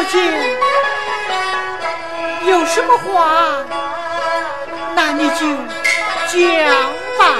小姐有什么话，那你就讲吧。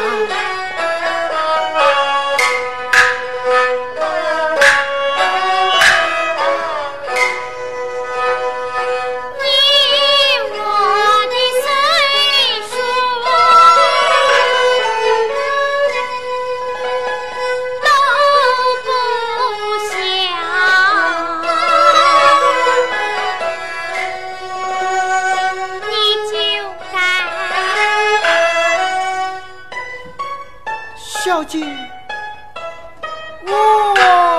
小姐，我。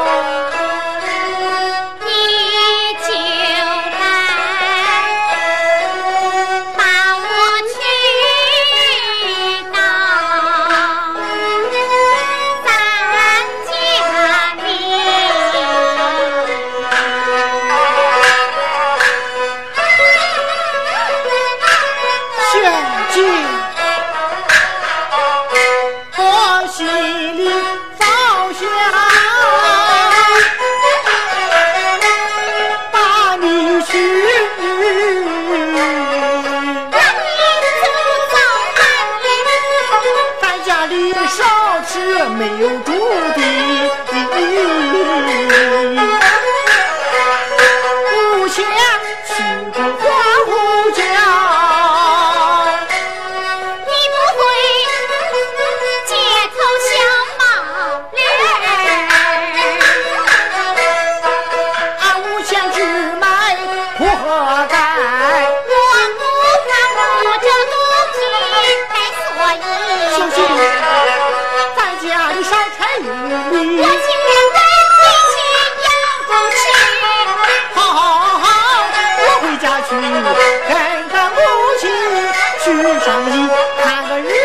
跟个母亲去上衣，看个日。